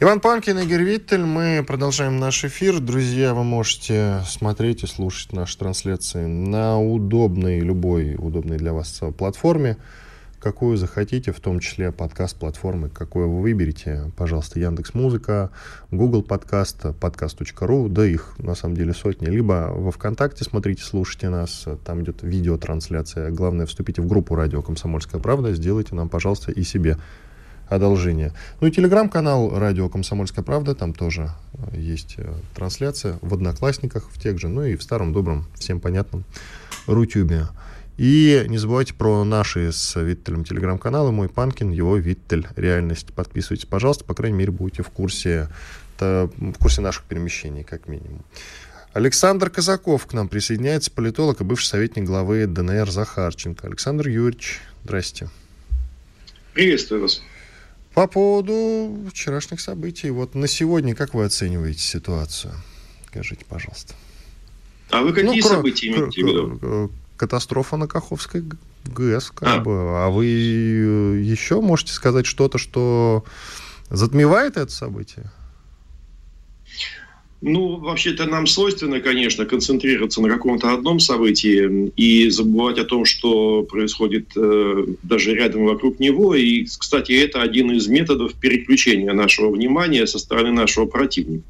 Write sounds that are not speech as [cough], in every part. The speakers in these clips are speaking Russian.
Иван Панкин, Игорь Виттель. Мы продолжаем наш эфир. Друзья, вы можете смотреть и слушать наши трансляции на удобной, любой удобной для вас платформе, какую захотите, в том числе подкаст-платформы, какую вы выберете. Пожалуйста, Яндекс Музыка, Google Подкаст, подкаст.ру, да их на самом деле сотни. Либо во ВКонтакте смотрите, слушайте нас, там идет видеотрансляция. Главное, вступите в группу «Радио Комсомольская правда», сделайте нам, пожалуйста, и себе одолжение. Ну и телеграм-канал «Радио Комсомольская правда», там тоже э, есть э, трансляция в «Одноклассниках», в тех же, ну и в старом добром, всем понятном Рутюбе. И не забывайте про наши с Виттелем телеграм-каналы «Мой Панкин», его «Виттель. Реальность». Подписывайтесь, пожалуйста, по крайней мере, будете в курсе, в курсе наших перемещений, как минимум. Александр Казаков к нам присоединяется, политолог и бывший советник главы ДНР Захарченко. Александр Юрьевич, здрасте. Приветствую вас. По поводу вчерашних событий, вот на сегодня как вы оцениваете ситуацию? Скажите, пожалуйста. А вы какие ну, события имеете в виду? Катастрофа на Каховской ГЭС, как а. бы. А вы еще можете сказать что-то, что затмевает это событие? Ну, вообще-то нам свойственно, конечно, концентрироваться на каком-то одном событии и забывать о том, что происходит э, даже рядом вокруг него. И, кстати, это один из методов переключения нашего внимания со стороны нашего противника.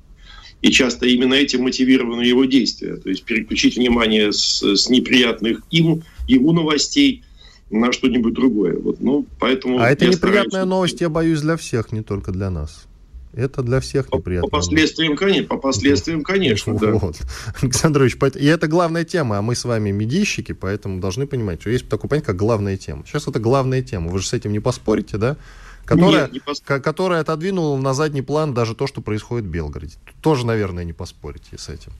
И часто именно этим мотивированы его действия. То есть переключить внимание с, с неприятных им, ему новостей на что-нибудь другое. Вот, ну, поэтому а это неприятная стараюсь... новость, я боюсь, для всех, не только для нас. Это для всех неприятно. По последствиям, конечно, по последствиям, конечно, да. Вот. [laughs] Александр Ильич, и это главная тема, а мы с вами медийщики, поэтому должны понимать, что есть такое понятие, как главная тема. Сейчас это главная тема, вы же с этим не поспорите, да? Которая, Нет, не пос... которая отодвинула на задний план даже то, что происходит в Белгороде. Тоже, наверное, не поспорите с этим.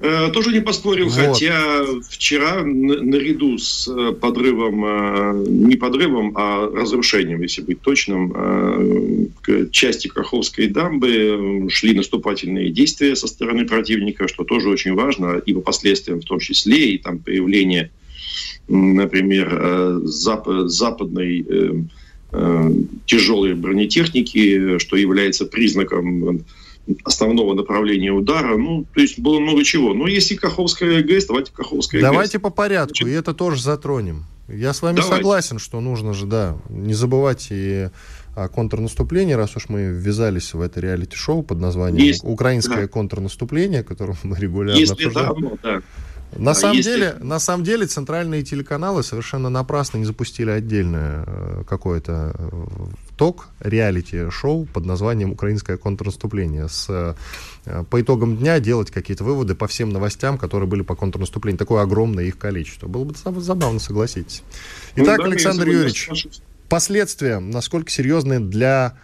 Э, тоже не поспорил, вот. хотя вчера наряду с э, подрывом, э, не подрывом, а разрушением, если быть точным, к части Каховской дамбы шли наступательные действия со стороны противника, что тоже очень важно, и по последствиям в том числе, и там появление, например, западной тяжелой бронетехники, что является признаком основного направления удара. Ну, то есть было много чего. Но если Каховская ГЭС, давайте Каховская ГЭС. Давайте по порядку, Значит, и это тоже затронем. Я с вами давайте. согласен, что нужно же, да, не забывать и о контрнаступлении, раз уж мы ввязались в это реалити-шоу под названием Есть, «Украинское да. контрнаступление», которое мы регулярно Если обсуждаем. Да, ну, да. На, а самом если... деле, на самом деле центральные телеканалы совершенно напрасно не запустили отдельное э, какое-то э, ток реалити-шоу под названием «Украинское контрнаступление». С, э, по итогам дня делать какие-то выводы по всем новостям, которые были по контрнаступлению. Такое огромное их количество. Было бы забавно, согласитесь. Ну Итак, ну, да, Александр Юрьевич, последствия, насколько серьезные для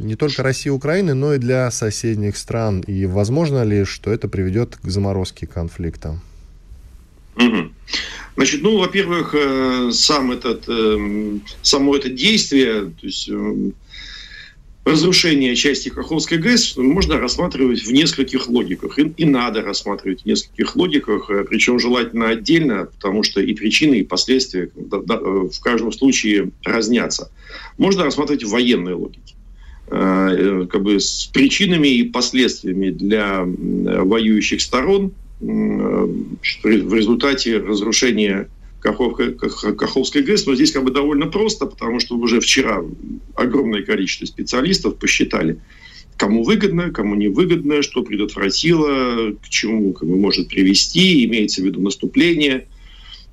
не только России и Украины, но и для соседних стран? И возможно ли, что это приведет к заморозке конфликта? Значит, ну, во-первых, э, сам этот, э, само это действие, то есть э, разрушение части Каховской ГЭС можно рассматривать в нескольких логиках. И, и надо рассматривать в нескольких логиках, причем желательно отдельно, потому что и причины, и последствия в каждом случае разнятся. Можно рассматривать в военной логике как бы с причинами и последствиями для воюющих сторон – в результате разрушения Каховской ГЭС, но здесь как бы довольно просто, потому что уже вчера огромное количество специалистов посчитали, кому выгодно, кому невыгодно, что предотвратило, к чему как бы, может привести, имеется в виду наступление,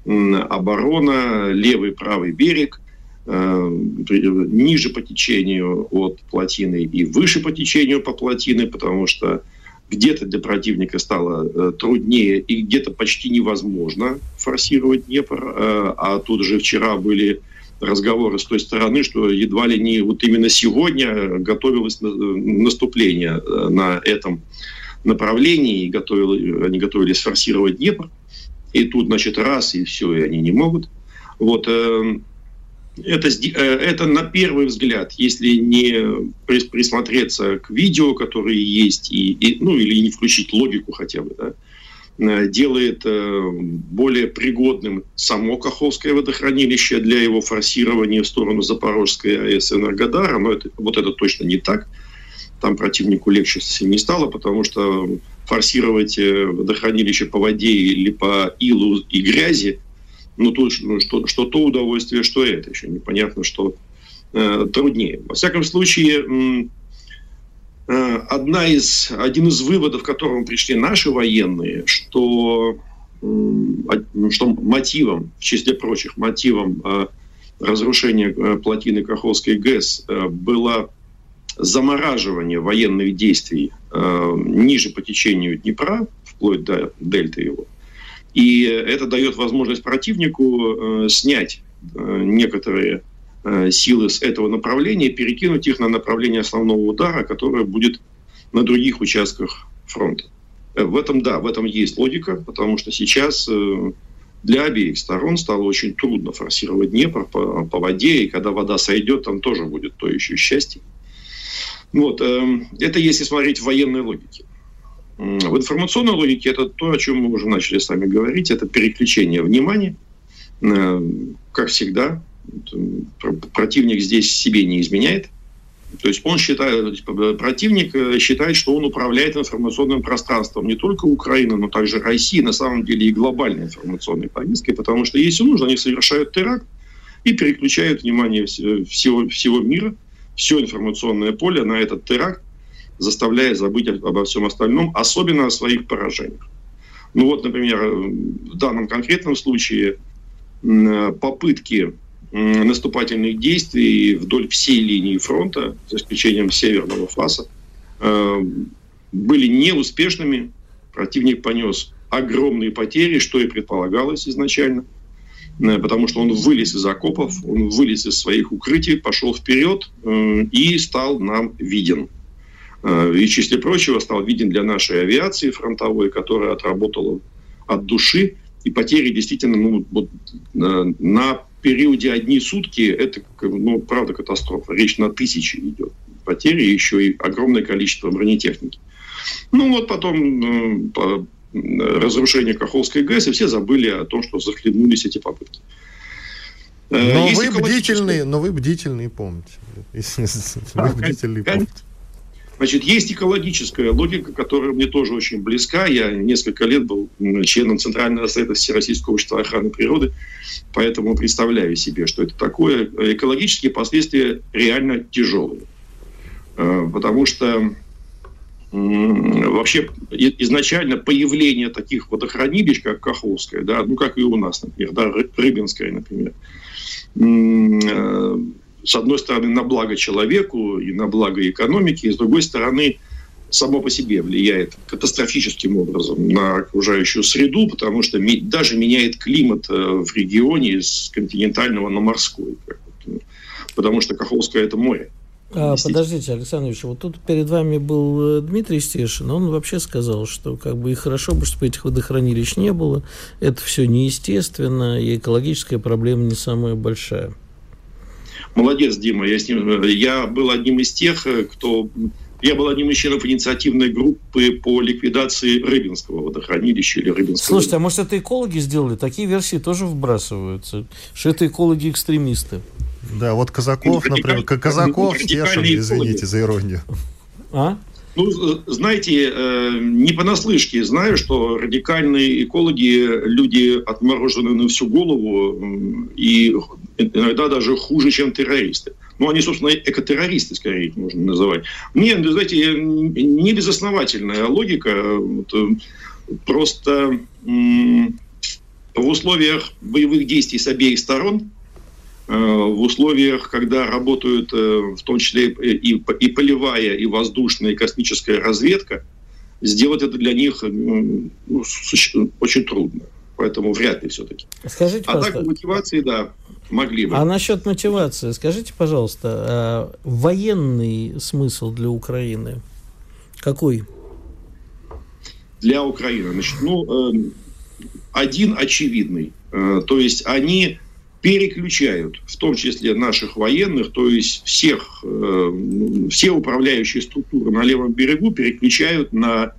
оборона, левый, правый берег, э, ниже по течению от плотины и выше по течению по плотины, потому что где-то для противника стало э, труднее и где-то почти невозможно форсировать Днепр. Э, а тут же вчера были разговоры с той стороны, что едва ли не вот именно сегодня готовилось наступление на этом направлении, и готовили, они готовились форсировать Днепр, и тут, значит, раз, и все, и они не могут. Вот, это, это на первый взгляд, если не присмотреться к видео, которые есть, и, и, ну или не включить логику хотя бы, да, Э, делает э, более пригодным само Каховское водохранилище для его форсирования в сторону Запорожской АЭС Энергодара, но это, вот это точно не так. Там противнику легче совсем не стало, потому что форсировать э, водохранилище по воде или по илу и грязи, ну, тут, ну что, что то удовольствие, что это. Еще непонятно, что э, труднее. Во всяком случае, Э, одна из, один из выводов, к которому пришли наши военные, что, что мотивом, в числе прочих, мотивом э, разрушения э, плотины Каховской ГЭС было замораживание военных действий ниже по течению Днепра, вплоть до дельты его. И это дает возможность противнику снять некоторые Э, силы с этого направления, перекинуть их на направление основного удара, которое будет на других участках фронта. Э, в этом, да, в этом есть логика, потому что сейчас э, для обеих сторон стало очень трудно форсировать Днепр по, по воде, и когда вода сойдет, там тоже будет то еще счастье. Вот, это если смотреть в военной логике. В информационной логике это то, о чем мы уже начали с вами говорить, это переключение внимания. Как всегда, противник здесь себе не изменяет. То есть он считает, противник э, считает, что он управляет информационным пространством не только Украины, но также России, на самом деле и глобальной информационной повесткой, потому что если нужно, они совершают теракт и переключают внимание всего, всего мира, все информационное поле на этот теракт, заставляя забыть обо всем остальном, особенно о своих поражениях. Ну вот, например, в данном конкретном случае попытки наступательных действий вдоль всей линии фронта, за исключением северного фаса, э, были неуспешными. Противник понес огромные потери, что и предполагалось изначально, э, потому что он вылез из окопов, он вылез из своих укрытий, пошел вперед э, и стал нам виден. И, в числе прочего, стал виден для нашей авиации фронтовой, которая отработала от души, и потери действительно ну, вот, на периоде одни сутки это, ну, правда, катастрофа. Речь на тысячи идет потери, еще и огромное количество бронетехники. Ну вот потом э, по, разрушение Каховской ГЭС, и все забыли о том, что захлебнулись эти попытки. Э, но вы бдительные, но вы бдительные, помните. [laughs] Вы бдительные, помните. Значит, есть экологическая логика, которая мне тоже очень близка. Я несколько лет был членом Центрального совета Всероссийского общества охраны природы, поэтому представляю себе, что это такое. Экологические последствия реально тяжелые. Э, потому что вообще изначально появление таких водохранилищ, как Каховская, да, ну как и у нас, например, да, Рыбинская, например, э, с одной стороны, на благо человеку и на благо экономики, и с другой стороны, само по себе влияет катастрофическим образом на окружающую среду, потому что даже меняет климат э, в регионе с континентального на морской. Потому что Каховское – это море. А, подождите, Александр Ильич, вот тут перед вами был э, Дмитрий Стешин, он вообще сказал, что как бы и хорошо бы, чтобы этих водохранилищ не было, это все неестественно, и экологическая проблема не самая большая. Молодец, Дима. Я, с ним, я был одним из тех, э, кто... Я был одним из членов инициативной группы по ликвидации Рыбинского водохранилища или Рыбинского... Слушайте, а может это экологи сделали? Такие версии тоже вбрасываются, что это экологи-экстремисты. Да, вот Казаков, например, Казаков, Стешин, извините за иронию. А? Ну, знаете, э, не понаслышке знаю, что радикальные экологи – люди отмороженные на всю голову и иногда даже хуже, чем террористы. Ну, они, собственно, экотеррористы, скорее их можно называть. Нет, знаете, не безосновательная логика. Э, просто в условиях боевых действий с обеих сторон в условиях, когда работают э, в том числе и, и полевая, и воздушная, и космическая разведка, сделать это для них э, ну, очень трудно. Поэтому вряд ли все-таки. Скажите, а так мотивации, да, могли бы. А насчет мотивации, скажите, пожалуйста, военный смысл для Украины какой? Для Украины, значит, ну, э, один очевидный. Э, то есть они переключают, в том числе наших военных, то есть всех, э, все управляющие структуры на левом берегу переключают на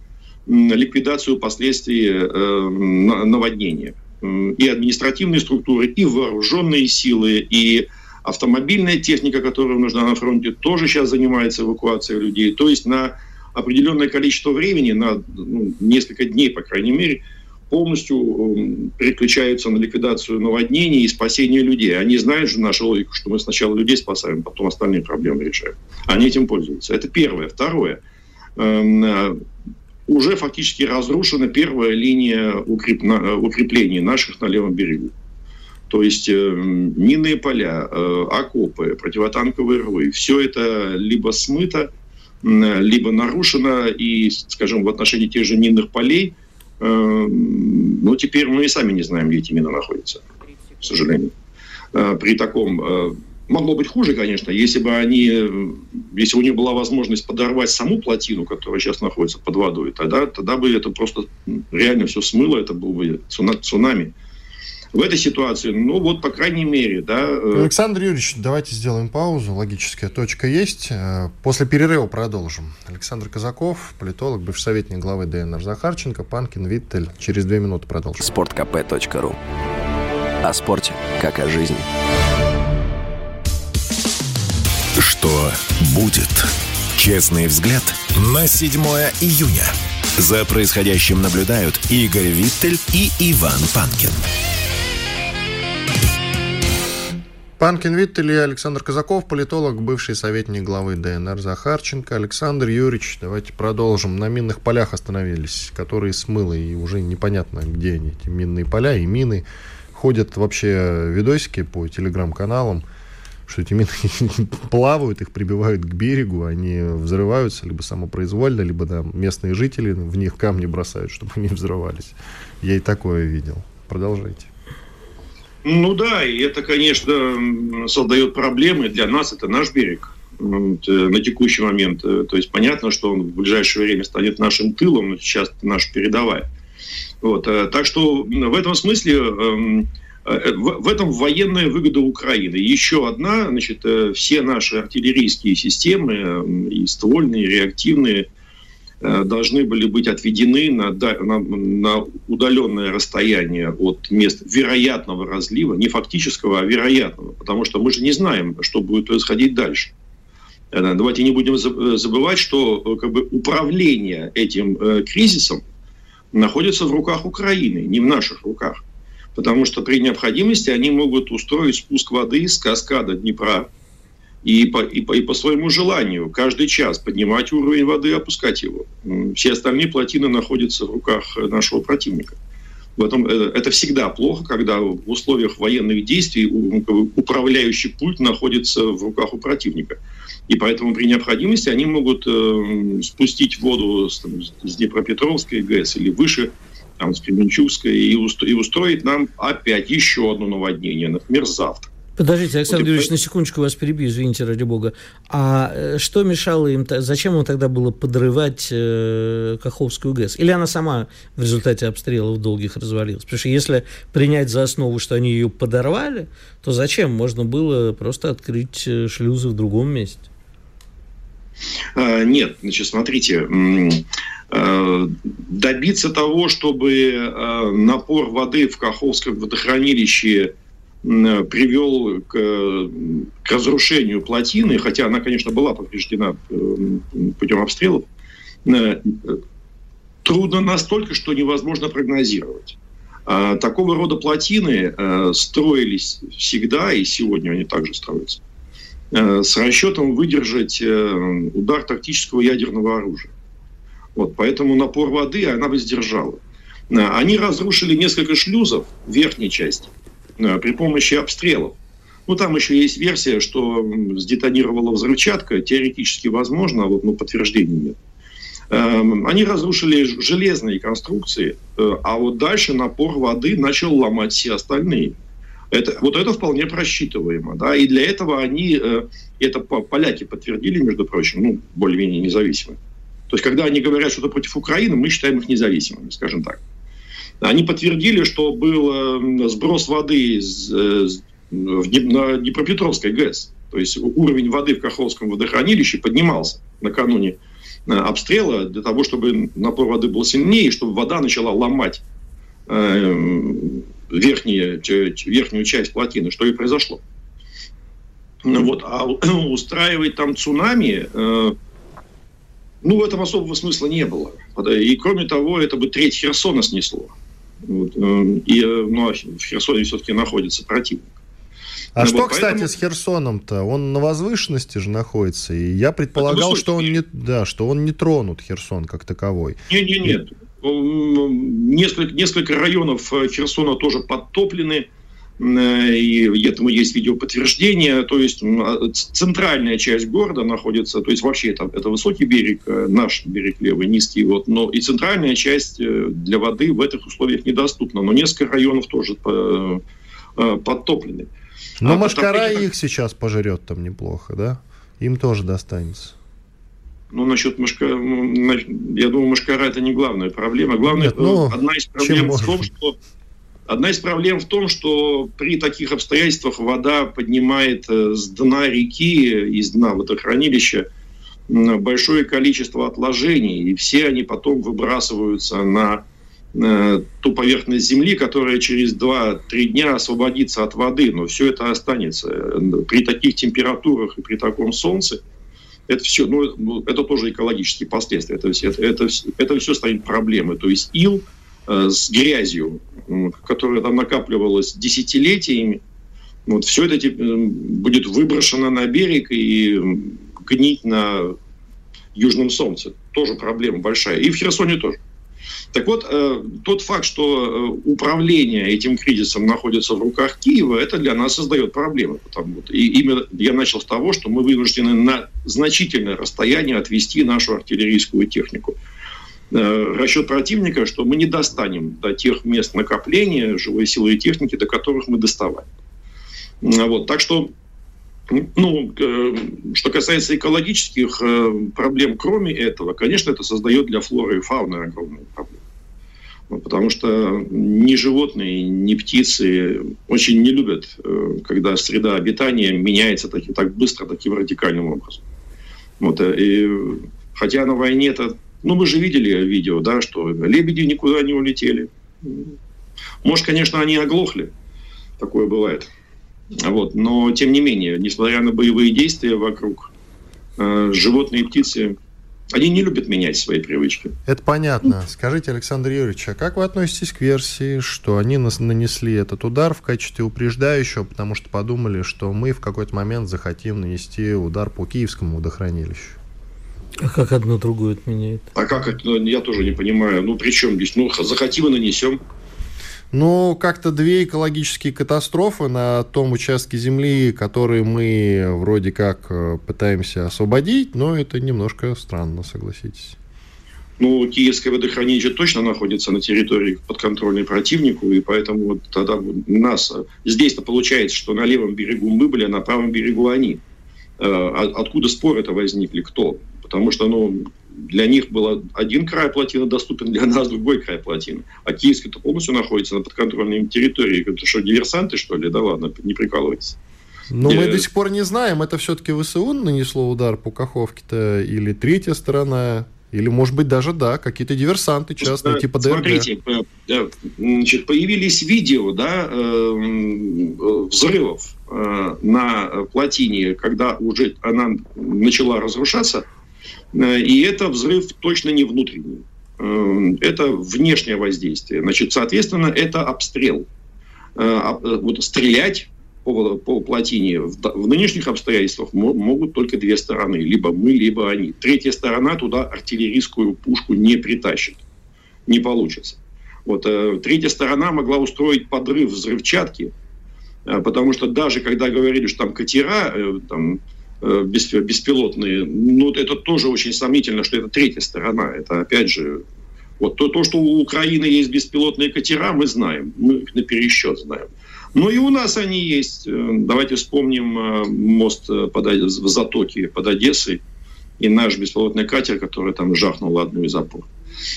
ликвидацию последствий э, наводнения. И административные структуры, и вооруженные силы, и автомобильная техника, которая нужна на фронте, тоже сейчас занимается эвакуацией людей. То есть на определенное количество времени, на ну, несколько дней, по крайней мере, полностью переключаются на ликвидацию наводнений и спасение людей. Они знают же нашу логику, что мы сначала людей спасаем, потом остальные проблемы решаем. Они этим пользуются. Это первое. Второе. Эм, э, уже фактически разрушена первая линия укреп... укреплений наших на левом берегу. То есть э, минные поля, э, окопы, противотанковые рвы, все это либо смыто, либо нарушено, и, скажем, в отношении тех же минных полей – Эм, ну, теперь мы и сами не знаем, где эти мины находятся, к сожалению. Э, при таком... Э, могло быть хуже, конечно, если бы они, если бы у них была возможность подорвать саму плотину, которая сейчас находится под водой, тогда, тогда бы это просто реально все смыло, это был бы цунами в этой ситуации, ну вот, по крайней мере, да. Э, Александр Юрьевич, давайте сделаем паузу. Логическая точка есть. Э, после перерыва продолжим. Александр Казаков, политолог, бывший советник главы ДНР Захарченко, Панкин, Виттель. Через две минуты продолжим. Спорткп.ру О спорте, как о жизни. Что будет? Честный взгляд на 7 июня. За происходящим наблюдают Игорь Виттель и Иван Панкин. Панкин Виттель и Александр Казаков, политолог, бывший советник главы ДНР Захарченко. Александр Юрьевич, давайте продолжим. На минных полях остановились, которые смыло, и уже непонятно, где они, эти минные поля и мины. Ходят вообще видосики по телеграм-каналам, что эти мины [laughs] плавают, их прибивают к берегу, они взрываются либо самопроизвольно, либо да, местные жители в них камни бросают, чтобы они взрывались. Я и такое видел. Продолжайте. Ну да, и это, конечно, создает проблемы. Для нас это наш берег э, на текущий момент. Э, то есть понятно, что он в ближайшее время станет нашим тылом, сейчас наша передовая. Вот. Э, так что в этом смысле в этом военная выгода Украины. Еще одна, значит, все наши артиллерийские системы, и ствольные, и реактивные, должны были быть отведены на, на, на удаленное расстояние от мест вероятного разлива, не фактического, а вероятного, потому что мы же не знаем, что будет происходить дальше. Э, давайте не будем забывать, что э, как бы, управление этим э, кризисом находится в руках Украины, не в наших руках. Потому что при необходимости они могут устроить спуск воды с каскада Днепра и по, и, по, и по своему желанию каждый час поднимать уровень воды и опускать его. Все остальные плотины находятся в руках нашего противника. В этом, э, это всегда плохо, когда в условиях военных действий управляющий пульт находится в руках у противника. И поэтому при необходимости они могут э, спустить воду с, там, с Днепропетровской ГЭС или выше, там, с Кременчугской, и, устро, и устроить нам опять еще одно наводнение, например, завтра. Подождите, Александр Юрьевич, на секундочку вас перебью, извините, ради бога. А э, что мешало им, зачем им тогда было подрывать э, Каховскую ГЭС? Или она сама в результате обстрелов долгих развалилась? Потому что если принять за основу, что они ее подорвали, то зачем? Можно было просто открыть э, шлюзы в другом месте. А, нет, значит, смотрите, э, добиться того, чтобы напор воды в Каховском водохранилище привел к, к разрушению плотины, хотя она, конечно, была повреждена э, путем обстрелов, э, трудно настолько, что невозможно прогнозировать. А такого рода плотины строились всегда, и сегодня они также строятся, с расчетом выдержать удар тактического ядерного оружия. Вот, поэтому напор воды она бы сдержала. Они разрушили несколько шлюзов в верхней части – Э, при помощи обстрелов. Ну, там еще есть версия, что сдетонировала взрывчатка. Теоретически возможно, а вот ну, подтверждений нет. Эм, они разрушили железные конструкции, э, а вот дальше напор воды начал ломать все остальные. Это, вот это вполне просчитываемо. Да? И для этого они, э, это поляки подтвердили, между прочим, ну, более-менее независимые. То есть, когда они говорят что-то против Украины, мы считаем их независимыми, скажем так. Они подтвердили, что был э, сброс воды на Днепропетровской ГЭС. То есть уровень воды в Каховском водохранилище поднимался накануне э, обстрела для того, чтобы напор воды был сильнее, чтобы вода начала ломать э, верхние, верхнюю часть плотины, что и произошло. Вот. А [clears throat] устраивать там цунами, э, ну, в этом особого смысла не было. И, кроме того, это бы треть Херсона снесло. Вот. И ну, а в Херсоне все-таки находится противник. А ну, что, вот, кстати, поэтому... с Херсоном-то? Он на возвышенности же находится, и я предполагал, что он не, да, что он не тронут Херсон как таковой. Нет, нет, нет. Несколько, несколько районов э, Херсона тоже подтоплены, э, и этому есть видеоподтверждение. То есть а, центральная часть города находится, то есть вообще это, это высокий берег, э, наш берег левый, низкий, вот, но и центральная часть для воды в этих условиях недоступна. Но несколько районов тоже подтоплены. Но а Машкара потом... их сейчас пожрет там неплохо, да? Им тоже достанется. Ну, насчет Машкара, я думаю, Машкара это не главная проблема. Главная, Нет, ну, одна из проблем в том, что Одна из проблем в том, что при таких обстоятельствах вода поднимает э, с дна реки, из дна водохранилища, большое количество отложений, и все они потом выбрасываются на Э, ту поверхность Земли, которая через 2-3 дня освободится от воды, но все это останется. При таких температурах и при таком солнце это все, ну, ну, это тоже экологические последствия. Это, все, это, это, это все станет проблемой. То есть ил э, с грязью, которая там накапливалась десятилетиями, вот все это э, будет выброшено на берег и гнить на южном солнце. Тоже проблема большая. И в Херсоне тоже. Так вот, э, тот факт, что э, управление этим кризисом находится в руках Киева, это для нас создает проблемы. Потому, и именно я начал с того, что мы вынуждены на значительное расстояние отвести нашу артиллерийскую технику. Э, расчет противника, что мы не достанем до тех мест накопления живой силы и техники, до которых мы доставали. Вот, так что ну, что касается экологических проблем, кроме этого, конечно, это создает для флоры и фауны огромные проблемы. Ну, потому что ни животные, ни птицы очень не любят, э, когда среда обитания меняется так, так быстро, таким радикальным образом. Вот, э, и, хотя на войне это... Ну, мы же видели видео, да, что лебеди никуда не улетели. Может, конечно, они оглохли. Такое бывает. Вот, но, тем не менее, несмотря на боевые действия вокруг, э, животные и птицы они не любят менять свои привычки. Это понятно. Скажите, Александр Юрьевич, а как вы относитесь к версии, что они нас нанесли этот удар в качестве упреждающего, потому что подумали, что мы в какой-то момент захотим нанести удар по киевскому водохранилищу? А как одно другое отменяет? А как это? Я тоже не понимаю. Ну, при чем здесь? Ну, захотим и нанесем. Ну, как-то две экологические катастрофы на том участке земли, которые мы вроде как э, пытаемся освободить, но это немножко странно, согласитесь. Ну, Киевское водохранилище точно находится на территории подконтрольной противнику, и поэтому вот тогда нас... Здесь-то получается, что на левом берегу мы были, а на правом берегу они. Э, откуда спор это возникли? Кто? Потому что, ну, для них был один край плотины доступен, для нас другой край плотины. А Киевский-то полностью находится на подконтрольной территории. Это что, диверсанты, что ли? Да ладно, не прикалывайтесь. Но мы до сих пор не знаем, это все-таки ВСУ нанесло удар по Каховке-то, или третья сторона, или, может быть, даже, да, какие-то диверсанты частные, да, типа ДРГ. Смотрите, э, значит, появились видео, да, э, взрывов э, на плотине, когда уже она начала разрушаться – Э, и это взрыв точно не внутренний. Э, это внешнее воздействие. Значит, соответственно, это обстрел. Э, вот стрелять по, по плотине в, в нынешних обстоятельствах могут только две стороны. Либо мы, либо они. Третья сторона туда артиллерийскую пушку не притащит. Не получится. Вот, третья сторона могла устроить подрыв взрывчатки, потому что даже когда говорили, что там катера, там, беспилотные. Ну, это тоже очень сомнительно, что это третья сторона. Это, опять же, вот то, то, что у Украины есть беспилотные катера, мы знаем. Мы их на пересчет знаем. Но и у нас они есть. Давайте вспомним мост под, в Затоке под Одессой и наш беспилотный катер, который там жахнул одну из опор.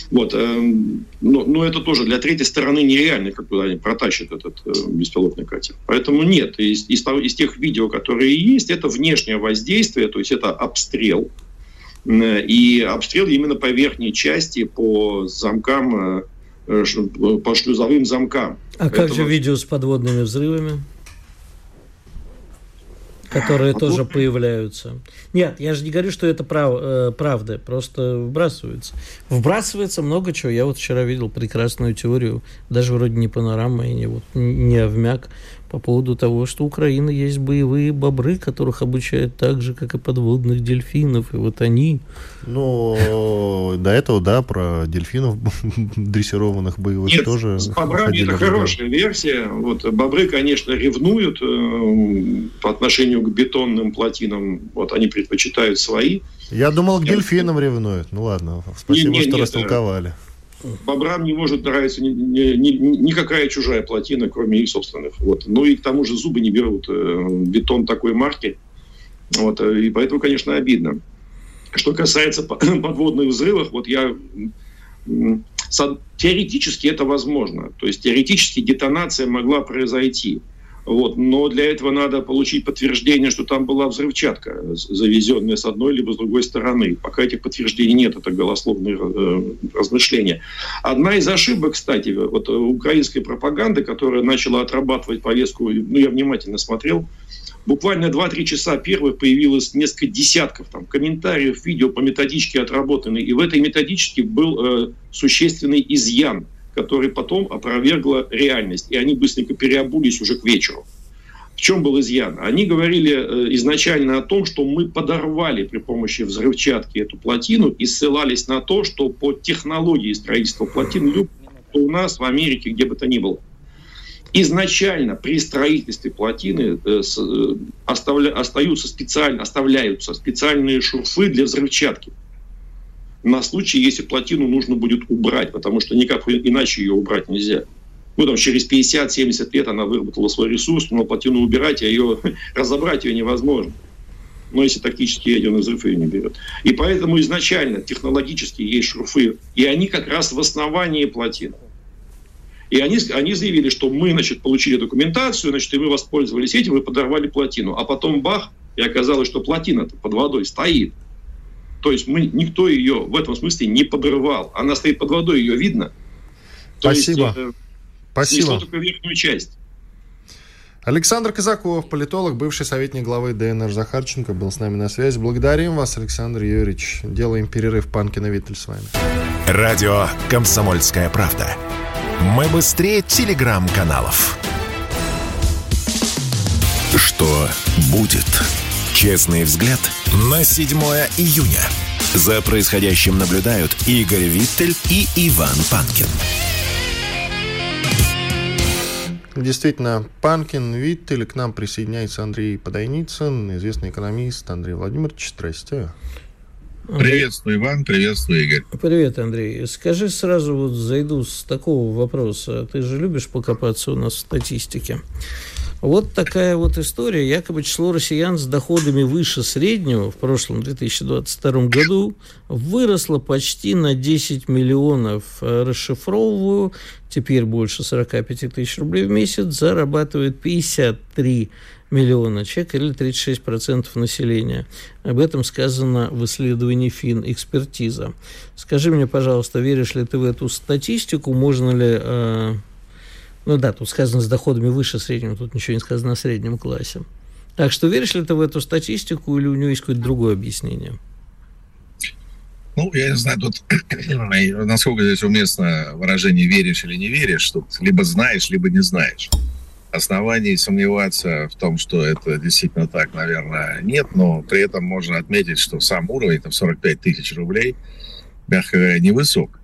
Вот. Эм, но, но это тоже для третьей стороны нереально, как куда они протащат этот э, беспилотный катер. Поэтому нет. Из, из, из тех видео, которые есть, это внешнее воздействие, то есть это обстрел. Э, и обстрел именно по верхней части, по замкам, э, по шлюзовым замкам. А как же видео с подводными взрывами? Которые а тоже тут... появляются. Нет, я же не говорю, что это прав, э, правда, просто вбрасывается. Вбрасывается много чего. Я вот вчера видел прекрасную теорию, даже вроде не панорама, и не, вот, не овмяк, по поводу того, что у Украины есть боевые бобры, которых обучают так же, как и подводных дельфинов. И вот они... Ну, до этого, да, про дельфинов [laughs] дрессированных боевых Нет, тоже... с бобрами это хорошая версия. Вот бобры, конечно, ревнуют э, по отношению к бетонным плотинам. Вот они предпочитают свои. Я думал, к дельфинам ревнуют. Ну ладно, спасибо, не, не, что нет, растолковали бобрам не может нравиться ни, ни, ни, никакая чужая плотина, кроме их собственных. Вот. Ну и к тому же зубы не берут э, бетон такой марки. Вот. И поэтому, конечно, обидно. Что касается [coughs] подводных взрывов, вот я теоретически это возможно. То есть теоретически детонация могла произойти. Вот. Но для этого надо получить подтверждение, что там была взрывчатка, завезенная с одной либо с другой стороны. Пока этих подтверждений нет, это голословные э, размышления. Одна из ошибок, кстати, вот украинской пропаганды, которая начала отрабатывать повестку, ну, я внимательно смотрел, буквально 2-3 часа первых появилось несколько десятков там, комментариев, видео по методичке отработаны. И в этой методичке был э, существенный изъян – который потом опровергла реальность. И они быстренько переобулись уже к вечеру. В чем был изъян? Они говорили э, изначально о том, что мы подорвали при помощи взрывчатки эту плотину и ссылались на то, что по технологии строительства плотин у нас в Америке, где бы то ни было. Изначально при строительстве плотины э, э, оставля, остаются специально, оставляются специальные шурфы для взрывчатки на случай, если плотину нужно будет убрать, потому что никак иначе ее убрать нельзя. Ну, там, через 50-70 лет она выработала свой ресурс, но плотину убирать, а ее [laughs] разобрать ее невозможно. Но если тактический ядерный взрыв ее не берет. И поэтому изначально технологически есть шурфы, и они как раз в основании плотины. И они, они заявили, что мы, значит, получили документацию, значит, и мы воспользовались этим, и подорвали плотину. А потом бах, и оказалось, что плотина-то под водой стоит. То есть мы, никто ее в этом смысле не подрывал. Она стоит под водой, ее видно. То Спасибо. Есть, э, Спасибо. только верхнюю часть. Александр Казаков, политолог, бывший советник главы ДНР Захарченко, был с нами на связи. Благодарим вас, Александр Юрьевич. Делаем перерыв. Панкина Виттель с вами. Радио «Комсомольская правда». Мы быстрее телеграм-каналов. Что будет? Честный взгляд на 7 июня. За происходящим наблюдают Игорь Виттель и Иван Панкин. Действительно, Панкин, Виттель, к нам присоединяется Андрей Подойницын, известный экономист. Андрей Владимирович, здрасте. Приветствую, Иван, приветствую, Игорь. Привет, Андрей. Скажи сразу, вот зайду с такого вопроса. Ты же любишь покопаться у нас в статистике. Вот такая вот история. Якобы число россиян с доходами выше среднего в прошлом 2022 году выросло почти на 10 миллионов. Э, расшифровываю. Теперь больше 45 тысяч рублей в месяц. Зарабатывает 53 миллиона человек или 36% населения. Об этом сказано в исследовании ФИН «Экспертиза». Скажи мне, пожалуйста, веришь ли ты в эту статистику? Можно ли э, ну да, тут сказано с доходами выше среднего, тут ничего не сказано о среднем классе. Так что веришь ли ты в эту статистику или у него есть какое-то другое объяснение? Ну, я не знаю, тут [clears throat] насколько здесь уместно выражение «веришь или не веришь», тут либо знаешь, либо не знаешь. Оснований сомневаться в том, что это действительно так, наверное, нет, но при этом можно отметить, что сам уровень, там, 45 тысяч рублей, мягко говоря, невысок.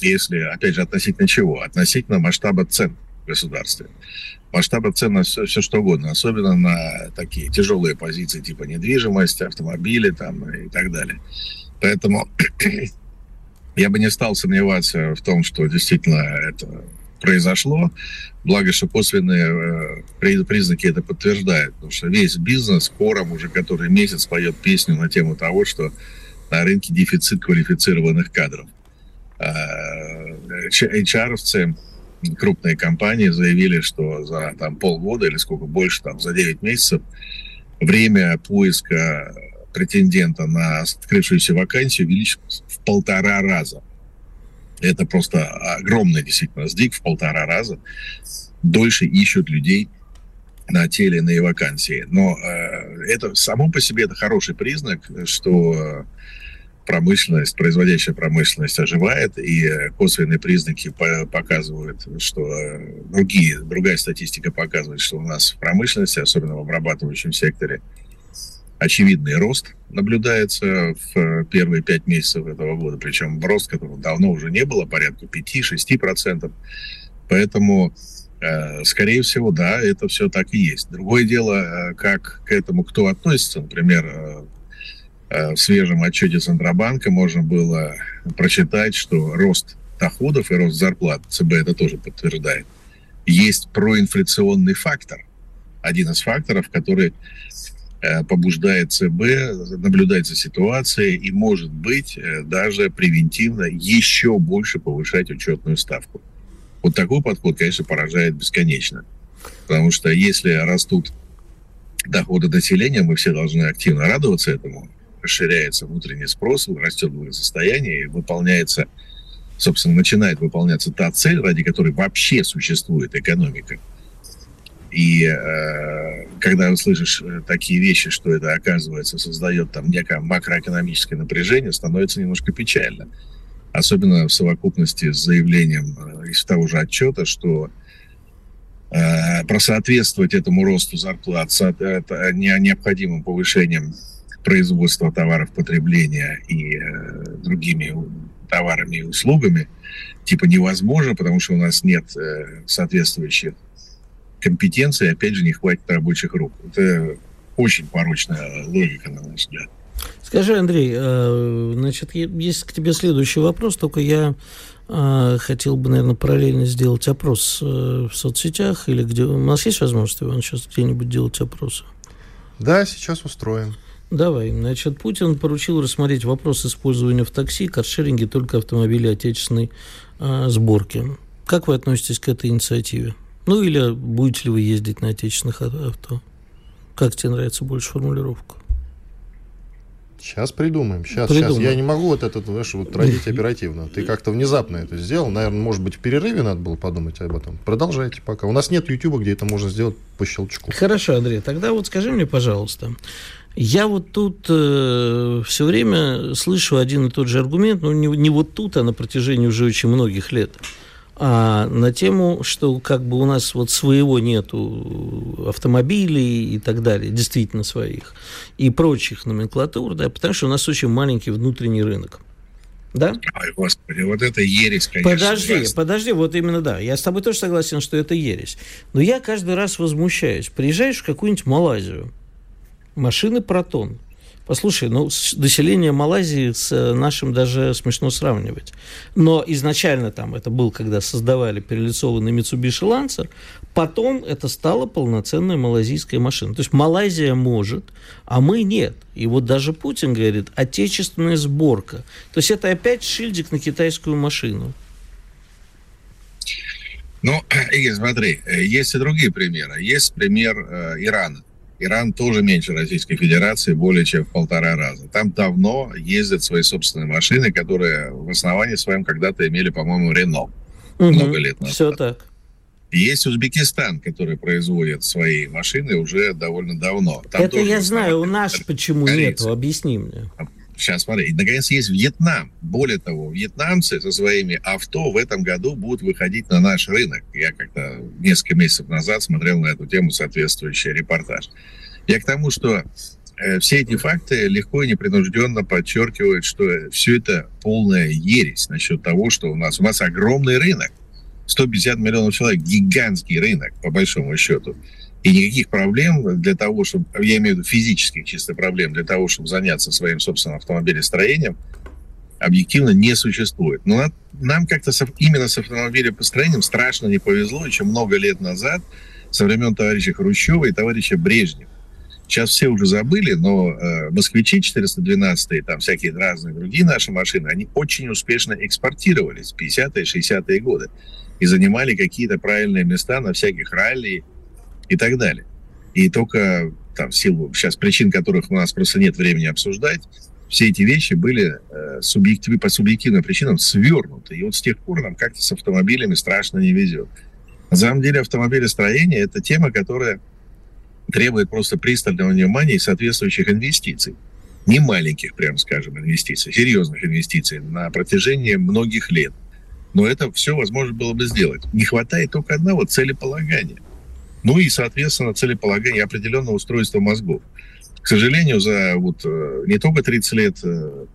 Если, опять же, относительно чего? Относительно масштаба цен государстве. масштаба цен на все, все что угодно, особенно на такие тяжелые позиции типа недвижимость, автомобили там и так далее. Поэтому [clears throat] я бы не стал сомневаться в том, что действительно это произошло. Благо, что косвенные э, признаки это подтверждают. Потому что весь бизнес кором уже который месяц поет песню на тему того, что на рынке дефицит квалифицированных кадров. HR-овцы, крупные компании заявили, что за там, полгода или сколько больше, там, за 9 месяцев время поиска претендента на открывшуюся вакансию увеличилось в полтора раза. Это просто огромный действительно сдвиг в полтора раза. Дольше ищут людей на те или иные вакансии. Но э, это само по себе это хороший признак, что промышленность, производящая промышленность оживает, и косвенные признаки показывают, что э, другие, другая статистика показывает, что у нас в промышленности, особенно в обрабатывающем секторе, очевидный рост наблюдается в первые пять месяцев этого года, причем рост, которого давно уже не было, порядка 5-6%. Поэтому, э, скорее всего, да, это все так и есть. Другое дело, э, как к этому кто относится. Например, Э, в свежем отчете Центробанка можно было прочитать, что рост доходов и рост зарплат, ЦБ это тоже подтверждает, есть проинфляционный фактор. Один из факторов, который э, побуждает ЦБ наблюдать за ситуацией и, может быть, э, даже превентивно еще больше повышать учетную ставку. Вот такой подход, конечно, поражает бесконечно. Потому что если растут доходы населения, мы все должны активно радоваться этому, расширяется внутренний спрос, растет благосостояние, и выполняется, собственно, начинает выполняться та цель, ради которой вообще существует экономика. И э, когда слышишь э, такие вещи, что это, оказывается, создает там некое макроэкономическое напряжение, становится немножко печально. Особенно в совокупности с заявлением э, из того же отчета, что э, просоответствовать этому росту зарплат необходимым повышением производства товаров потребления и э, другими товарами и услугами типа невозможно, потому что у нас нет э, соответствующих компетенций, опять же, не хватит рабочих рук. Это очень порочная логика, на мой взгляд. Скажи, Андрей, э, значит, есть к тебе следующий вопрос, только я э, хотел бы, наверное, параллельно сделать опрос э, в соцсетях или где... У нас есть возможность, Иван, сейчас где-нибудь делать опросы? Да, сейчас устроим. Давай. Значит, Путин поручил рассмотреть вопрос использования в такси, каршеринге только автомобилей отечественной э, сборки. Как вы относитесь к этой инициативе? Ну или будете ли вы ездить на отечественных авто? Как тебе нравится больше формулировка? Сейчас придумаем. Сейчас, придумаем. сейчас. Я не могу вот это, знаешь, вот родить оперативно. Ты как-то внезапно это сделал. Наверное, может быть, в перерыве надо было подумать об этом. Продолжайте пока. У нас нет YouTube, где это можно сделать по щелчку. Хорошо, Андрей. Тогда вот скажи мне, пожалуйста, я вот тут э, все время слышу один и тот же аргумент, но не, не вот тут, а на протяжении уже очень многих лет, а на тему, что как бы у нас вот своего нету автомобилей и так далее, действительно своих, и прочих номенклатур, да, потому что у нас очень маленький внутренний рынок. Да? Ой, господи, вот это ересь, конечно. Подожди, ужасно. подожди, вот именно да. Я с тобой тоже согласен, что это ересь. Но я каждый раз возмущаюсь. Приезжаешь в какую-нибудь Малайзию, машины «Протон». Послушай, ну, население Малайзии с э, нашим даже смешно сравнивать. Но изначально там это был, когда создавали перелицованный Mitsubishi Lancer, потом это стала полноценная малайзийская машина. То есть Малайзия может, а мы нет. И вот даже Путин говорит, отечественная сборка. То есть это опять шильдик на китайскую машину. Ну, [clears throat] Игорь, смотри, э, есть и другие примеры. Есть пример э, Ирана. Иран тоже меньше Российской Федерации более чем в полтора раза. Там давно ездят свои собственные машины, которые в основании своем когда-то имели, по-моему, Рено. Угу, много лет назад. Все так. Есть Узбекистан, который производит свои машины уже довольно давно. Там Это я знаю, у нас почему нет, объясни мне. Сейчас смотри. Наконец, есть Вьетнам. Более того, вьетнамцы со своими авто в этом году будут выходить на наш рынок. Я как-то несколько месяцев назад смотрел на эту тему соответствующий репортаж. Я к тому, что э, все эти факты легко и непринужденно подчеркивают, что все это полная ересь насчет того, что у нас, у нас огромный рынок. 150 миллионов человек, гигантский рынок, по большому счету. И никаких проблем для того, чтобы, я имею в виду физических чисто проблем, для того, чтобы заняться своим собственным автомобилестроением, объективно не существует. Но нам как-то именно с автомобилепостроением страшно не повезло, еще много лет назад, со времен товарища Хрущева и товарища Брежнева. Сейчас все уже забыли, но э, москвичи 412 и там всякие разные другие наши машины, они очень успешно экспортировались в 50-е, 60-е годы и занимали какие-то правильные места на всяких ралли и так далее. И только там в силу сейчас причин, которых у нас просто нет времени обсуждать, все эти вещи были э, субъектив, по субъективным причинам свернуты. И вот с тех пор нам как-то с автомобилями страшно не везет. На самом деле автомобилестроение – это тема, которая требует просто пристального внимания и соответствующих инвестиций. Не маленьких, прям скажем, инвестиций, серьезных инвестиций на протяжении многих лет. Но это все возможно было бы сделать. Не хватает только одного – целеполагания. Ну и, соответственно, целеполагания определенного устройства мозгов. К сожалению, за вот э, не только 30 лет, э,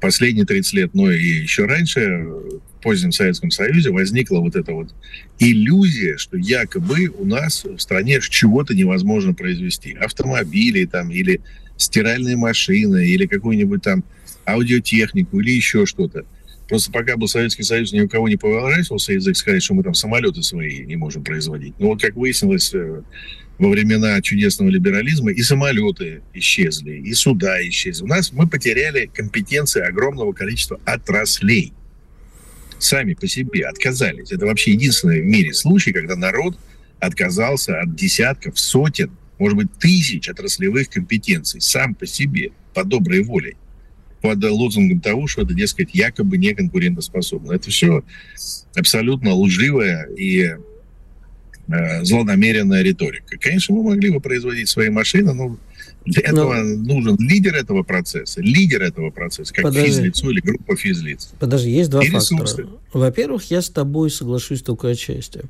последние 30 лет, но и еще раньше в позднем Советском Союзе возникла вот эта вот иллюзия, что якобы у нас в стране чего-то невозможно произвести. Автомобили там или стиральные машины или какую-нибудь там аудиотехнику или еще что-то. Просто пока был Советский Союз, ни у кого не поворачивался язык сказать, что мы там самолеты свои не можем производить. Но вот как выяснилось, э, во времена чудесного либерализма и самолеты исчезли, и суда исчезли. У нас мы потеряли компетенции огромного количества отраслей. Сами по себе отказались. Это вообще единственный в мире случай, когда народ отказался от десятков, сотен, может быть, тысяч отраслевых компетенций сам по себе, по доброй воле под лозунгом того, что это, дескать, якобы не конкурентоспособно. Это все абсолютно лживое и э, злонамеренная риторика. Конечно, мы могли бы производить свои машины, но для этого Но... нужен лидер этого процесса, лидер этого процесса, как Подожди. физлицо или группа физлиц. Подожди, есть два и фактора. Ресурсы. Во-первых, я с тобой соглашусь только отчасти.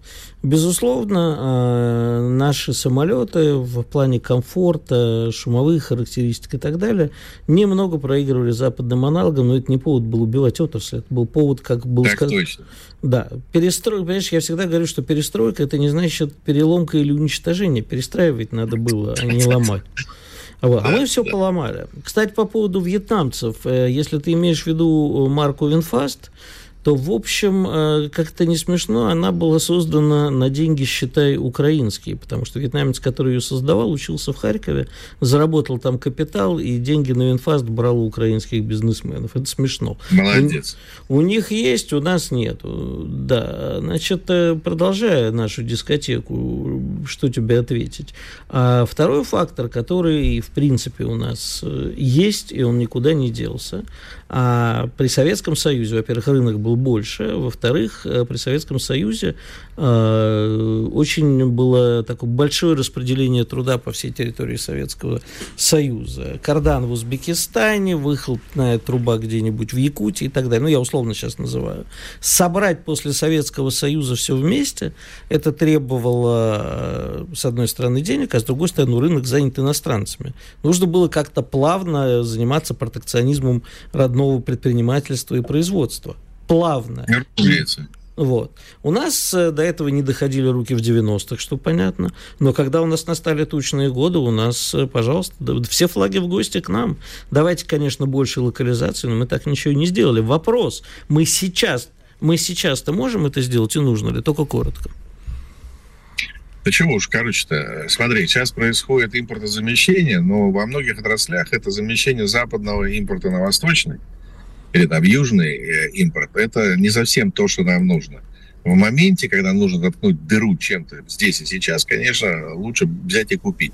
Безусловно, э, наши самолеты в плане комфорта, шумовых характеристик и так далее немного проигрывали западным аналогам, но это не повод был убивать отрасль, это был повод, как был сказано. Да, перестройка, понимаешь, я всегда говорю, что перестройка это не значит переломка или уничтожение. Перестраивать надо было, а не [laughs] ломать. Вот. А мы все поломали. Кстати, по поводу вьетнамцев. Э, если ты имеешь в виду марку VinFast, то, в общем, э, как-то не смешно, она была создана на деньги, считай, украинские, потому что вьетнамец, который ее создавал, учился в Харькове, заработал там капитал, и деньги на VinFast брал у украинских бизнесменов. Это смешно. Молодец. У, у них есть, у нас нет. Да, значит, э, продолжая нашу дискотеку, что тебе ответить? А второй фактор, который, в принципе, у нас э, есть, и он никуда не делся, а при Советском Союзе, во-первых, рынок был больше, во-вторых, э, при Советском Союзе очень было такое большое распределение труда по всей территории Советского Союза. Кардан в Узбекистане, выхлопная труба где-нибудь в Якутии и так далее. Ну, я условно сейчас называю. Собрать после Советского Союза все вместе, это требовало, э, с одной стороны, денег, а с другой стороны, рынок занят иностранцами. Нужно было как-то плавно заниматься протекционизмом родного одного предпринимательства и производства. Плавно. Разумеется. Вот. У нас э, до этого не доходили руки в 90-х, что понятно. Но когда у нас настали тучные годы, у нас, э, пожалуйста, все флаги в гости к нам. Давайте, конечно, больше локализации, но мы так ничего не сделали. Вопрос, мы сейчас, мы сейчас-то можем это сделать и нужно ли? Только коротко. Да чего уж, короче-то, смотри, сейчас происходит импортозамещение, но во многих отраслях это замещение западного импорта на восточный или там южный э, импорт, это не совсем то, что нам нужно. В моменте, когда нужно заткнуть дыру чем-то здесь и сейчас, конечно, лучше взять и купить.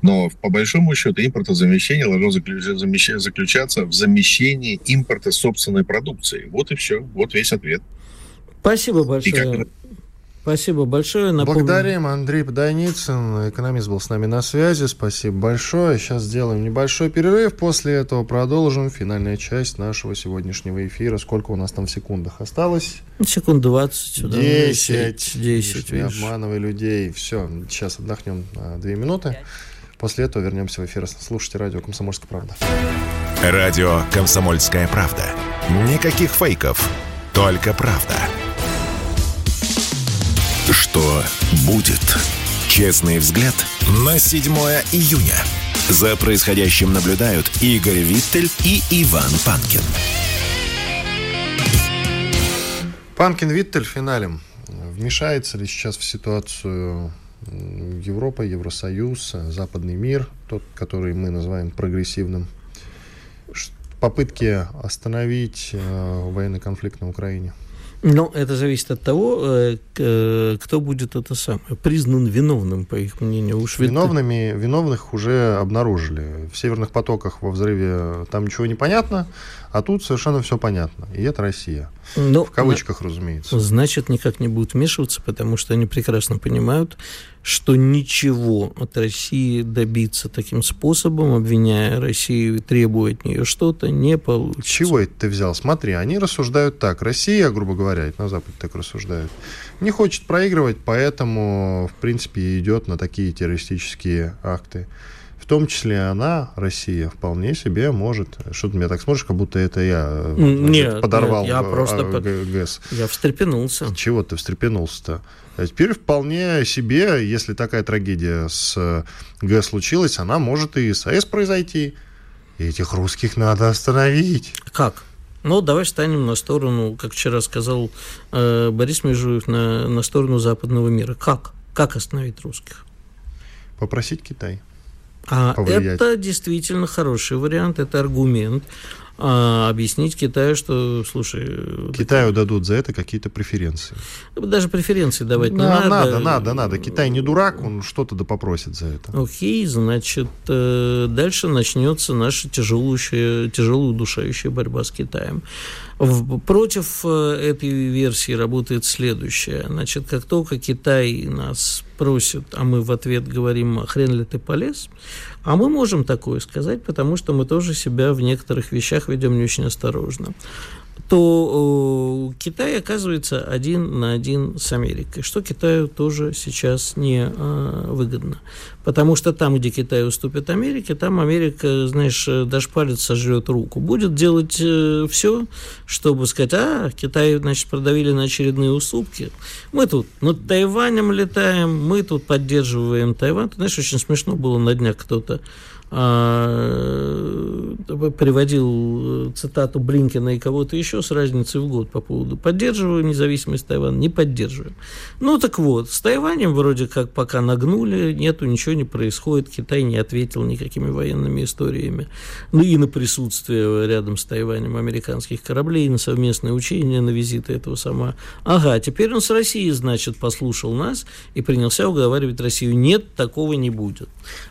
Но по большому счету импортозамещение должно заключаться в замещении импорта собственной продукции. Вот и все. Вот весь ответ. Спасибо большое. Спасибо большое. Напомню... Благодарим. Андрей Подойницын, экономист, был с нами на связи. Спасибо большое. Сейчас сделаем небольшой перерыв. После этого продолжим финальная часть нашего сегодняшнего эфира. Сколько у нас там в секундах осталось? Секунд 20. 10. 10. Не обманывай людей. Все, сейчас отдохнем 2 минуты. После этого вернемся в эфир. Слушайте радио «Комсомольская правда». Радио «Комсомольская правда». Никаких фейков, только правда. Что будет? Честный взгляд на 7 июня. За происходящим наблюдают Игорь Виттель и Иван Панкин. Панкин Виттель финалем. Вмешается ли сейчас в ситуацию Европа, Евросоюз, западный мир, тот, который мы называем прогрессивным? Попытки остановить э, военный конфликт на Украине? Ну, это зависит от того, э, э, кто будет это самое, признан виновным, по их мнению. Уж Виновными, виновных уже обнаружили. В северных потоках во взрыве там ничего не понятно, а тут совершенно все понятно. И это Россия. Но, ну, в кавычках, разумеется. Значит, никак не будут вмешиваться, потому что они прекрасно понимают, что ничего от России добиться таким способом, обвиняя Россию и требуя от нее что-то, не получится. Чего это ты взял? Смотри, они рассуждают так. Россия, грубо говоря, на Западе так рассуждают, не хочет проигрывать, поэтому, в принципе, идет на такие террористические акты. В том числе она, Россия, вполне себе может. Что ты меня так смотришь, как будто это я э, нет, подорвал нет, я просто ГЭС. Я встрепенулся. Чего ты встрепенулся-то? А теперь вполне себе, если такая трагедия с э, ГЭС случилась, она может и с АЭС произойти. И этих русских надо остановить. Как? Ну, давай встанем на сторону, как вчера сказал э, Борис Межуев, на, на сторону западного мира. Как? Как остановить русских? Попросить Китай. А повлиять. это действительно хороший вариант, это аргумент а, объяснить Китаю, что, слушай... Китаю дадут за это какие-то преференции. Даже преференции давать да, не надо. Надо, надо, надо. Китай не дурак, он что-то да попросит за это. Окей, значит, э, дальше начнется наша тяжелая, тяжелая удушающая борьба с Китаем. Против э, этой версии работает следующее. Значит, как только Китай нас просит, а мы в ответ говорим, «А хрен ли ты полез, а мы можем такое сказать, потому что мы тоже себя в некоторых вещах ведем не очень осторожно то э, Китай оказывается один на один с Америкой, что Китаю тоже сейчас не э, выгодно. Потому что там, где Китай уступит Америке, там Америка, знаешь, даже палец сожрет руку. Будет делать э, все, чтобы сказать, а, Китай, значит, продавили на очередные уступки. Мы тут над Тайванем летаем, мы тут поддерживаем Тайвань. Ты знаешь, очень смешно было на днях кто-то приводил э, цитату Блинкина и кого-то еще с разницей в год по поводу поддерживаю независимость Тайваня, не поддерживаем. Ну так вот, с Тайванем вроде как пока нагнули, нету, ничего не происходит, Китай не ответил никакими военными историями. Ну и на присутствие рядом с Тайванем американских кораблей, на совместные учения, на визиты этого сама. Ага, теперь он с Россией, значит, послушал нас и принялся уговаривать Россию. Нет, такого не будет.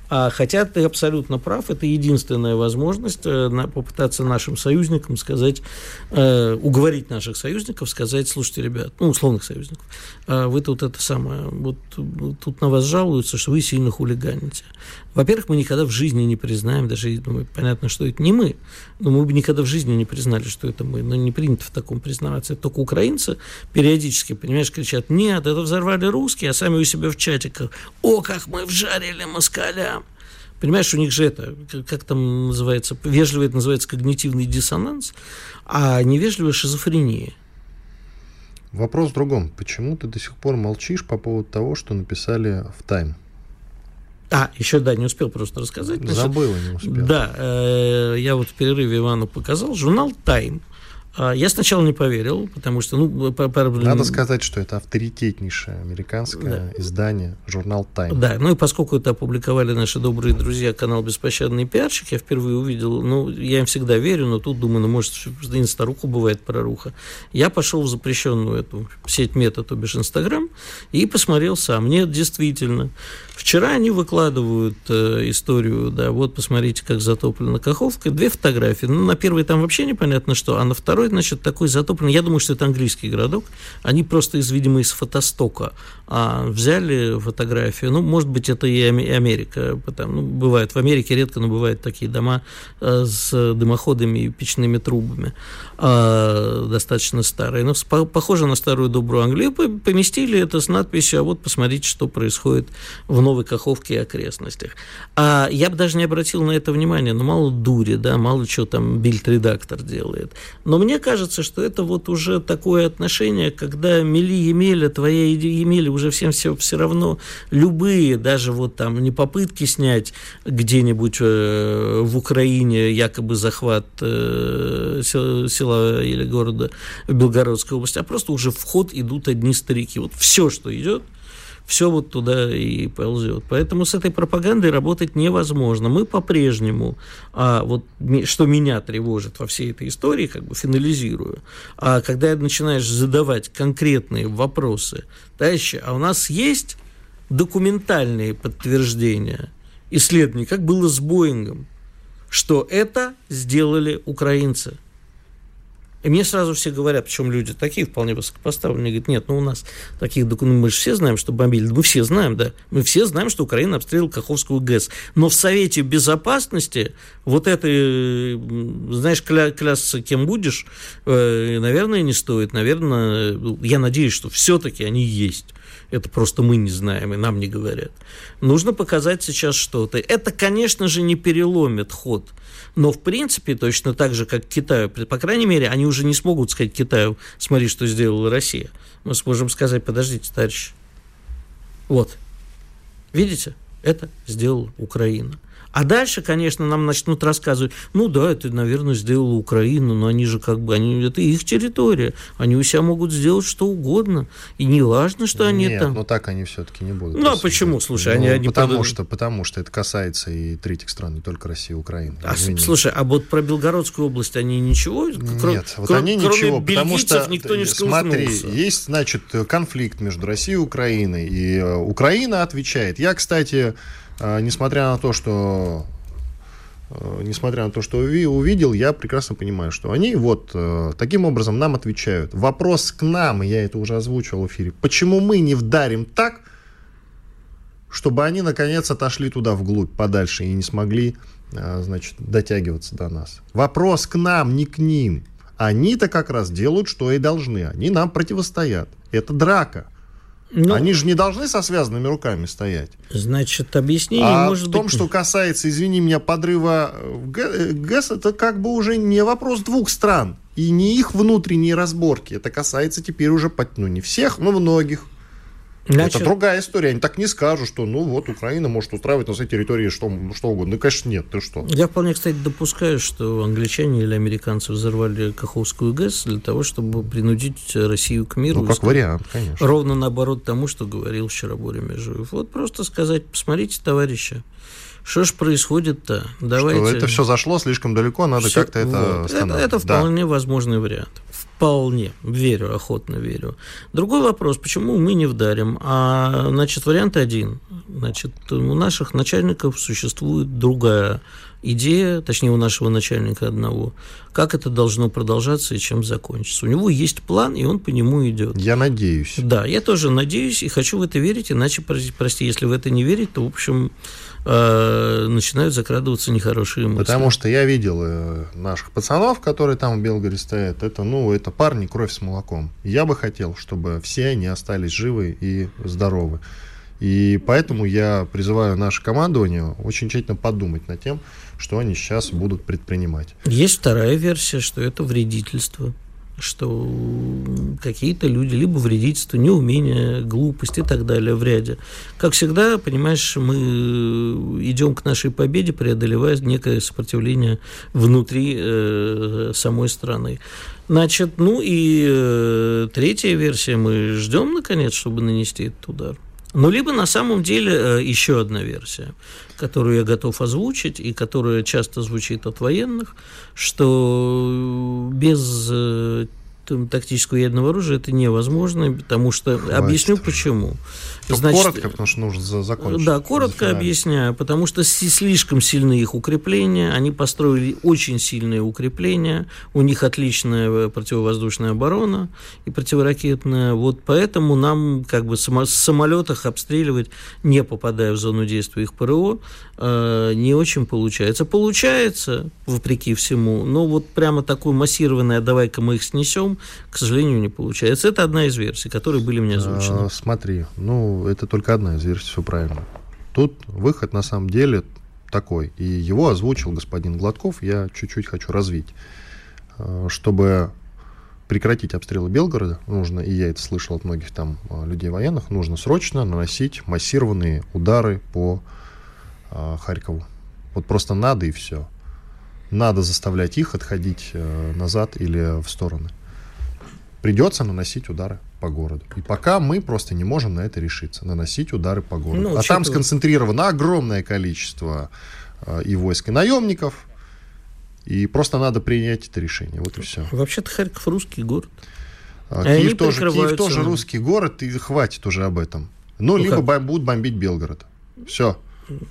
А, хотя ты абсолютно прав, это единственная возможность э, попытаться нашим союзникам сказать, э, уговорить наших союзников, сказать, слушайте, ребят, ну, условных союзников, а вы тут это самое, вот тут на вас жалуются, что вы сильно хулиганите. Во-первых, мы никогда в жизни не признаем, даже ну, понятно, что это не мы, но мы бы никогда в жизни не признали, что это мы, но не принято в таком признаваться. Это только украинцы периодически, понимаешь, кричат, нет, это взорвали русские, а сами у себя в чатиках, о, как мы вжарили москалям. Понимаешь, у них же это, как там называется, вежливо это называется когнитивный диссонанс, а невежливая шизофрения. Вопрос в другом. Почему ты до сих пор молчишь по поводу того, что написали в Тайм? А, еще, да, не успел просто рассказать. Забыла, не успел. Да, э, я вот в перерыве Ивану показал. Журнал «Тайм» А, я сначала не поверил, потому что, ну, по, по... надо сказать, что это авторитетнейшее американское да. издание, журнал Time. Да, ну и поскольку это опубликовали наши добрые друзья, канал Беспощадный пиарщик, я впервые увидел, ну, я им всегда верю, но тут думаю, ну, может, и старуху бывает проруха. Я пошел в запрещенную эту сеть мета, то бишь Инстаграм, и посмотрел сам. Нет, действительно, Вчера они выкладывают э, историю, да, вот посмотрите, как затоплена Каховка, две фотографии. Ну, на первой там вообще непонятно что, а на второй, значит, такой затопленный, я думаю, что это английский городок, они просто, из, видимо, из фотостока а, взяли фотографию, ну, может быть, это и Америка, потому, ну, бывает, в Америке редко, но бывают такие дома а, с дымоходами и печными трубами, а, достаточно старые, но по, похоже на старую добрую Англию, поместили это с надписью, а вот посмотрите, что происходит в Новой Каховке и окрестностях. А я бы даже не обратил на это внимания, ну, мало дури, да, мало что там бильд-редактор делает. Но мне кажется, что это вот уже такое отношение, когда мели Емеля, твоя Емеля, уже всем все, все равно любые, даже вот там не попытки снять где-нибудь э, в Украине якобы захват э, села или города в Белгородской области, а просто уже в ход идут одни старики. Вот все, что идет – все вот туда и ползет. Поэтому с этой пропагандой работать невозможно. Мы по-прежнему, а вот что меня тревожит во всей этой истории, как бы финализирую, а когда начинаешь задавать конкретные вопросы, товарищи, а у нас есть документальные подтверждения исследований, как было с Боингом, что это сделали украинцы – и мне сразу все говорят, причем люди такие вполне высокопоставленные, говорят, нет, ну у нас таких документов, мы же все знаем, что бомбили. Мы все знаем, да. Мы все знаем, что Украина обстреливала Каховскую ГЭС. Но в Совете Безопасности вот это, знаешь, кля клясться кем будешь, э, наверное, не стоит. Наверное, я надеюсь, что все-таки они есть. Это просто мы не знаем, и нам не говорят. Нужно показать сейчас что-то. Это, конечно же, не переломит ход но, в принципе, точно так же, как Китаю, по крайней мере, они уже не смогут сказать Китаю, смотри, что сделала Россия. Мы сможем сказать, подождите, товарищ, вот, видите, это сделала Украина. А дальше, конечно, нам начнут рассказывать, ну да, это, наверное, сделала Украина, но они же как бы, они, это их территория, они у себя могут сделать что угодно, и не важно, что они Нет, там. но так они все-таки не будут. Ну а почему, слушай, ну, они, они потому под... что, потому что это касается и третьих стран, не только России и Украины. А, слушай, а вот про Белгородскую область они ничего? Кро... Нет, вот они кроме ничего, потому что, никто не смотри, есть, значит, конфликт между Россией и Украиной, и э, Украина отвечает. Я, кстати, несмотря на то, что э, несмотря на то, что увидел, я прекрасно понимаю, что они вот э, таким образом нам отвечают. Вопрос к нам, я это уже озвучивал в эфире, почему мы не вдарим так, чтобы они наконец отошли туда вглубь, подальше, и не смогли, э, значит, дотягиваться до нас. Вопрос к нам, не к ним. Они-то как раз делают, что и должны. Они нам противостоят. Это драка. Ну, Они же не должны со связанными руками стоять. Значит, объяснение а может в том, быть... что касается, извини меня, подрыва ГЭС, это как бы уже не вопрос двух стран. И не их внутренние разборки. Это касается теперь уже, ну, не всех, но многих. Значит... Это другая история. Они так не скажут, что ну вот Украина может устраивать на своей территории что, что угодно. Ну, конечно, нет. Ты что? Я вполне, кстати, допускаю, что англичане или американцы взорвали Каховскую ГЭС для того, чтобы принудить Россию к миру. Ну, как вариант, конечно. Ровно наоборот тому, что говорил вчера Боря Межуев. Вот просто сказать, посмотрите, товарищи, что ж происходит-то? Давайте... Что это все зашло слишком далеко, надо все... как-то это вот. Это, это вполне да. возможный вариант. Вполне. Верю, охотно верю. Другой вопрос, почему мы не вдарим? А, значит, вариант один. Значит, у наших начальников существует другая идея, точнее, у нашего начальника одного, как это должно продолжаться и чем закончится. У него есть план, и он по нему идет. Я надеюсь. Да, я тоже надеюсь и хочу в это верить, иначе, прости, если в это не верить, то, в общем, э, начинают закрадываться нехорошие мысли. Потому что я видел э, наших пацанов, которые там в Белгороде стоят, это, ну, это парни кровь с молоком. Я бы хотел, чтобы все они остались живы и здоровы. И поэтому я призываю наше командование очень тщательно подумать над тем, что они сейчас будут предпринимать. Есть вторая версия, что это вредительство что какие-то люди либо вредительство, неумение, глупость и так далее в ряде. Как всегда, понимаешь, мы идем к нашей победе, преодолевая некое сопротивление внутри э, самой страны. Значит, ну и э, третья версия, мы ждем, наконец, чтобы нанести этот удар. Ну, либо на самом деле э, еще одна версия, которую я готов озвучить и которая часто звучит от военных, что без э, тактического ядерного оружия это невозможно, потому что Хватит. объясню почему. Значит, коротко, потому что нужно закончить. Да, коротко объясняю, потому что слишком сильны их укрепления, они построили очень сильные укрепления, у них отличная противовоздушная оборона и противоракетная, вот поэтому нам как бы с самолетах обстреливать, не попадая в зону действия их ПРО, э, не очень получается. Получается, вопреки всему, но вот прямо такое массированное «давай-ка мы их снесем», к сожалению, не получается. Это одна из версий, которые были мне озвучены. А, смотри, ну, это только одна из версий, все правильно. Тут выход на самом деле такой, и его озвучил господин Гладков, я чуть-чуть хочу развить, а, чтобы прекратить обстрелы Белгорода нужно, и я это слышал от многих там а, людей военных, нужно срочно наносить массированные удары по э, Харькову. Вот просто надо и все. Надо заставлять их отходить э, назад или в стороны. Придется наносить удары по городу. И пока мы просто не можем на это решиться, наносить удары по городу. Ну, а там сконцентрировано огромное количество э, и войск, и наемников, и просто надо принять это решение. Вот и все. Вообще-то Харьков русский город. А, Киев, тоже, Киев тоже русский город, и хватит уже об этом. Ну, ну либо как? будут бомбить Белгород. Все.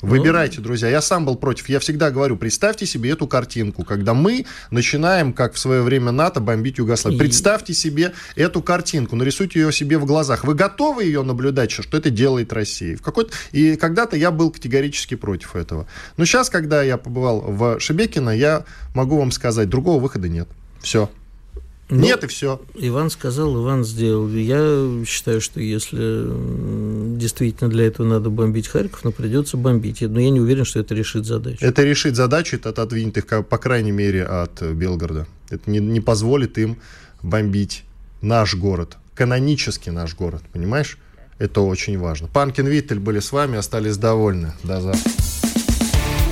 Выбирайте, друзья. Я сам был против. Я всегда говорю, представьте себе эту картинку, когда мы начинаем, как в свое время НАТО, бомбить Югославию. Представьте себе эту картинку, нарисуйте ее себе в глазах. Вы готовы ее наблюдать, что это делает Россия? В какой И когда-то я был категорически против этого. Но сейчас, когда я побывал в Шебекино, я могу вам сказать, другого выхода нет. Все. Ну, Нет, и все. Иван сказал, Иван сделал. Я считаю, что если действительно для этого надо бомбить Харьков, но придется бомбить. Но я не уверен, что это решит задачу. Это решит задачу, это отодвинет их, по крайней мере, от Белгорода. Это не, не позволит им бомбить наш город, канонически наш город, понимаешь? Это очень важно. Панкин Виттель были с вами, остались довольны. До завтра.